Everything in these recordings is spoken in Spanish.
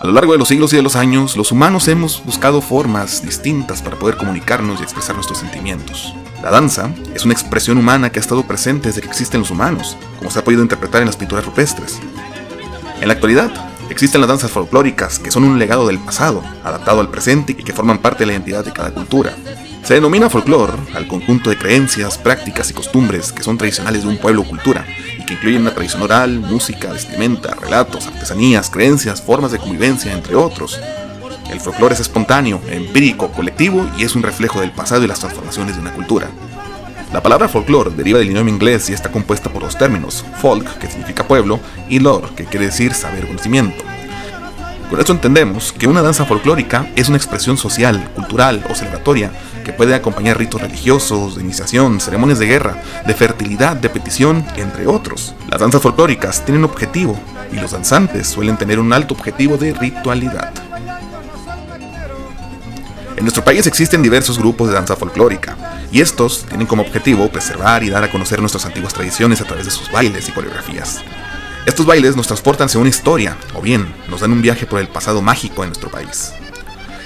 A lo largo de los siglos y de los años, los humanos hemos buscado formas distintas para poder comunicarnos y expresar nuestros sentimientos. La danza es una expresión humana que ha estado presente desde que existen los humanos, como se ha podido interpretar en las pinturas rupestres. En la actualidad, existen las danzas folclóricas, que son un legado del pasado, adaptado al presente y que forman parte de la identidad de cada cultura. Se denomina folclore al conjunto de creencias, prácticas y costumbres que son tradicionales de un pueblo o cultura, que incluyen una tradición oral, música, vestimenta, relatos, artesanías, creencias, formas de convivencia, entre otros. El folclore es espontáneo, empírico, colectivo y es un reflejo del pasado y las transformaciones de una cultura. La palabra folclore deriva del idioma inglés y está compuesta por dos términos, folk, que significa pueblo, y lore, que quiere decir saber conocimiento. Con esto entendemos que una danza folclórica es una expresión social, cultural o celebratoria que puede acompañar ritos religiosos, de iniciación, ceremonias de guerra, de fertilidad, de petición, entre otros. Las danzas folclóricas tienen objetivo y los danzantes suelen tener un alto objetivo de ritualidad. En nuestro país existen diversos grupos de danza folclórica, y estos tienen como objetivo preservar y dar a conocer nuestras antiguas tradiciones a través de sus bailes y coreografías. Estos bailes nos transportan hacia una historia, o bien nos dan un viaje por el pasado mágico de nuestro país.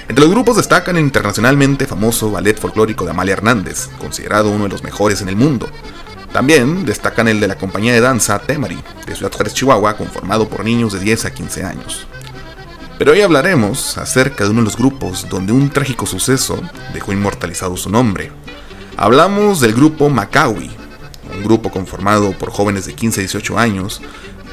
Entre los grupos destacan el internacionalmente famoso ballet folclórico de Amalia Hernández, considerado uno de los mejores en el mundo. También destacan el de la compañía de danza Temari, de Ciudad Juárez, Chihuahua, conformado por niños de 10 a 15 años. Pero hoy hablaremos acerca de uno de los grupos donde un trágico suceso dejó inmortalizado su nombre. Hablamos del grupo Macawi, un grupo conformado por jóvenes de 15 a 18 años,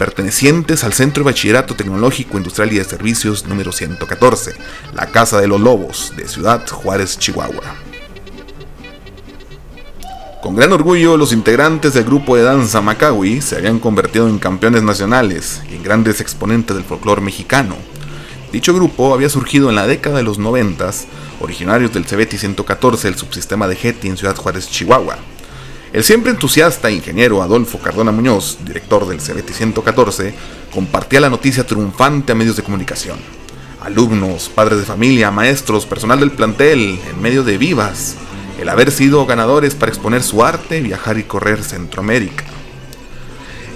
pertenecientes al Centro de Bachillerato Tecnológico Industrial y de Servicios número 114, la Casa de los Lobos, de Ciudad Juárez, Chihuahua. Con gran orgullo, los integrantes del grupo de danza Macawi se habían convertido en campeones nacionales y en grandes exponentes del folclore mexicano. Dicho grupo había surgido en la década de los 90, originarios del CBT 114 del subsistema de Getty en Ciudad Juárez, Chihuahua, el siempre entusiasta ingeniero Adolfo Cardona Muñoz, director del CBT 114, compartía la noticia triunfante a medios de comunicación. Alumnos, padres de familia, maestros, personal del plantel, en medio de vivas, el haber sido ganadores para exponer su arte, viajar y correr Centroamérica.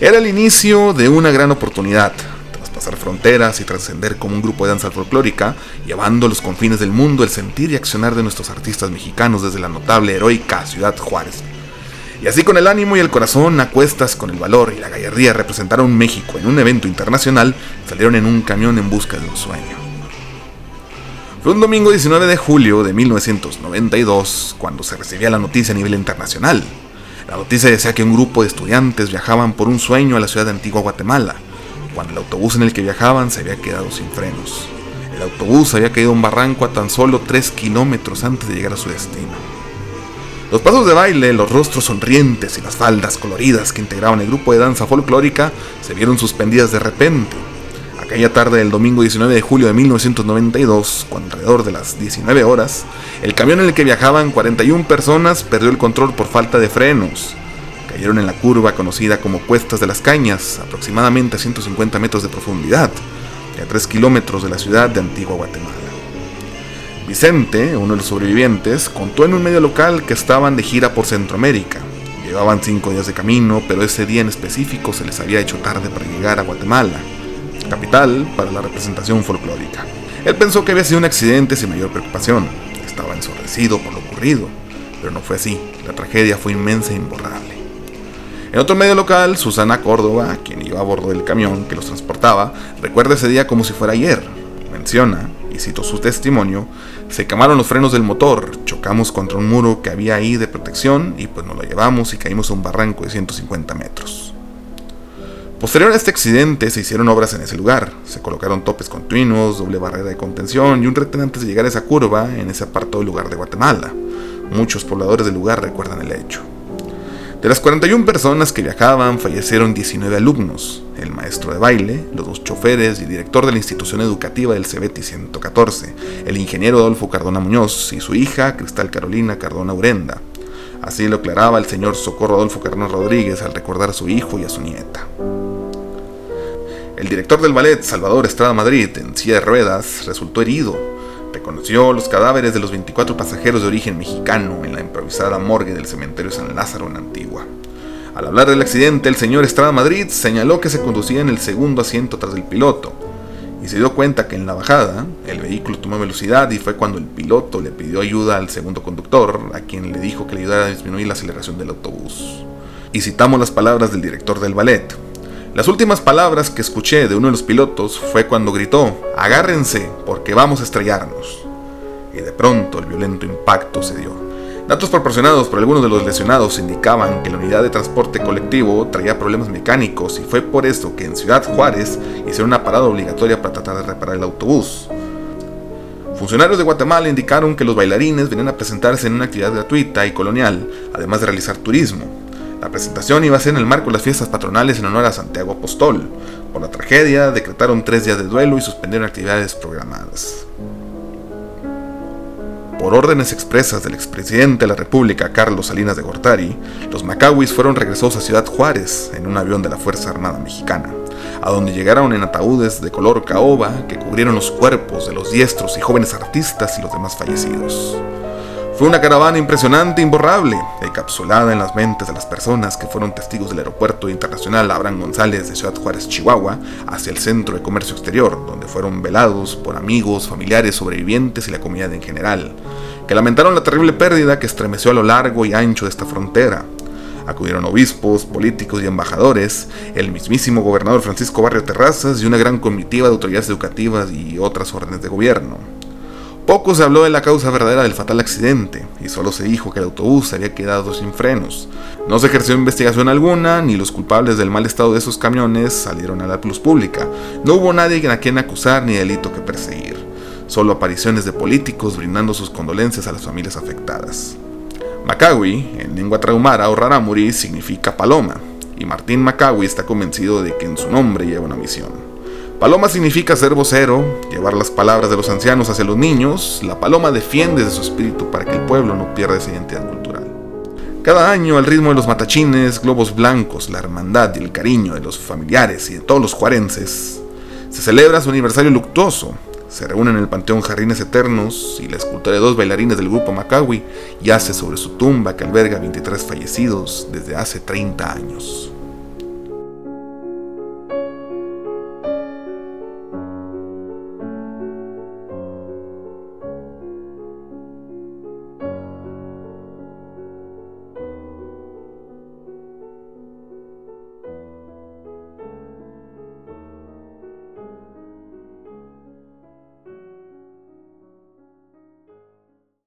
Era el inicio de una gran oportunidad, traspasar fronteras y trascender como un grupo de danza folclórica, llevando a los confines del mundo el sentir y accionar de nuestros artistas mexicanos desde la notable heroica ciudad Juárez. Y así con el ánimo y el corazón a cuestas, con el valor y la gallardía de representar a un México en un evento internacional, salieron en un camión en busca de un sueño. Fue un domingo 19 de julio de 1992 cuando se recibía la noticia a nivel internacional. La noticia decía que un grupo de estudiantes viajaban por un sueño a la ciudad de Antigua Guatemala, cuando el autobús en el que viajaban se había quedado sin frenos. El autobús había caído a un barranco a tan solo 3 kilómetros antes de llegar a su destino. Los pasos de baile, los rostros sonrientes y las faldas coloridas que integraban el grupo de danza folclórica se vieron suspendidas de repente. Aquella tarde del domingo 19 de julio de 1992, cuando alrededor de las 19 horas, el camión en el que viajaban 41 personas perdió el control por falta de frenos. Cayeron en la curva conocida como Cuestas de las Cañas, aproximadamente a 150 metros de profundidad, y a 3 kilómetros de la ciudad de Antigua Guatemala. Vicente, uno de los sobrevivientes, contó en un medio local que estaban de gira por Centroamérica. Llevaban cinco días de camino, pero ese día en específico se les había hecho tarde para llegar a Guatemala, capital para la representación folclórica. Él pensó que había sido un accidente sin mayor preocupación. Estaba ensordecido por lo ocurrido, pero no fue así. La tragedia fue inmensa e imborrable. En otro medio local, Susana Córdoba, quien iba a bordo del camión que los transportaba, recuerda ese día como si fuera ayer. Y cito su testimonio, se quemaron los frenos del motor, chocamos contra un muro que había ahí de protección y pues nos lo llevamos y caímos a un barranco de 150 metros. Posterior a este accidente se hicieron obras en ese lugar, se colocaron topes continuos, doble barrera de contención y un retén antes de llegar a esa curva en ese apartado lugar de Guatemala. Muchos pobladores del lugar recuerdan el hecho. De las 41 personas que viajaban, fallecieron 19 alumnos, el maestro de baile, los dos choferes y director de la institución educativa del CBT 114, el ingeniero Adolfo Cardona Muñoz y su hija, Cristal Carolina Cardona Urenda. Así lo aclaraba el señor Socorro Adolfo Cardona Rodríguez al recordar a su hijo y a su nieta. El director del ballet, Salvador Estrada Madrid, en silla de ruedas, resultó herido reconoció los cadáveres de los 24 pasajeros de origen mexicano en la improvisada morgue del cementerio San Lázaro en Antigua. Al hablar del accidente, el señor Estrada Madrid señaló que se conducía en el segundo asiento tras el piloto y se dio cuenta que en la bajada el vehículo tomó velocidad y fue cuando el piloto le pidió ayuda al segundo conductor, a quien le dijo que le ayudara a disminuir la aceleración del autobús. Y citamos las palabras del director del ballet. Las últimas palabras que escuché de uno de los pilotos fue cuando gritó, agárrense porque vamos a estrellarnos. Y de pronto el violento impacto se dio. Datos proporcionados por algunos de los lesionados indicaban que la unidad de transporte colectivo traía problemas mecánicos y fue por eso que en Ciudad Juárez hicieron una parada obligatoria para tratar de reparar el autobús. Funcionarios de Guatemala indicaron que los bailarines venían a presentarse en una actividad gratuita y colonial, además de realizar turismo. La presentación iba a ser en el marco de las fiestas patronales en honor a Santiago Apostol. Por la tragedia, decretaron tres días de duelo y suspendieron actividades programadas. Por órdenes expresas del expresidente de la República, Carlos Salinas de Gortari, los Macawis fueron regresados a Ciudad Juárez en un avión de la Fuerza Armada Mexicana, a donde llegaron en ataúdes de color caoba que cubrieron los cuerpos de los diestros y jóvenes artistas y los demás fallecidos. Fue una caravana impresionante e imborrable, encapsulada en las mentes de las personas que fueron testigos del aeropuerto internacional Abraham González de Ciudad Juárez, Chihuahua, hacia el centro de comercio exterior, donde fueron velados por amigos, familiares, sobrevivientes y la comunidad en general, que lamentaron la terrible pérdida que estremeció a lo largo y ancho de esta frontera. Acudieron obispos, políticos y embajadores, el mismísimo gobernador Francisco Barrio Terrazas y una gran comitiva de autoridades educativas y otras órdenes de gobierno. Poco se habló de la causa verdadera del fatal accidente, y solo se dijo que el autobús había quedado sin frenos. No se ejerció investigación alguna, ni los culpables del mal estado de esos camiones salieron a la luz pública. No hubo nadie a quien acusar ni delito que perseguir. Solo apariciones de políticos brindando sus condolencias a las familias afectadas. Macawi, en lengua traumara o rarámuri, significa paloma, y Martín Macawi está convencido de que en su nombre lleva una misión. Paloma significa ser vocero, llevar las palabras de los ancianos hacia los niños. La paloma defiende de su espíritu para que el pueblo no pierda esa identidad cultural. Cada año, al ritmo de los matachines, globos blancos, la hermandad y el cariño de los familiares y de todos los juarenses, se celebra su aniversario luctuoso. Se reúnen en el Panteón Jardines Eternos y la escultura de dos bailarines del grupo Macawi yace sobre su tumba que alberga 23 fallecidos desde hace 30 años.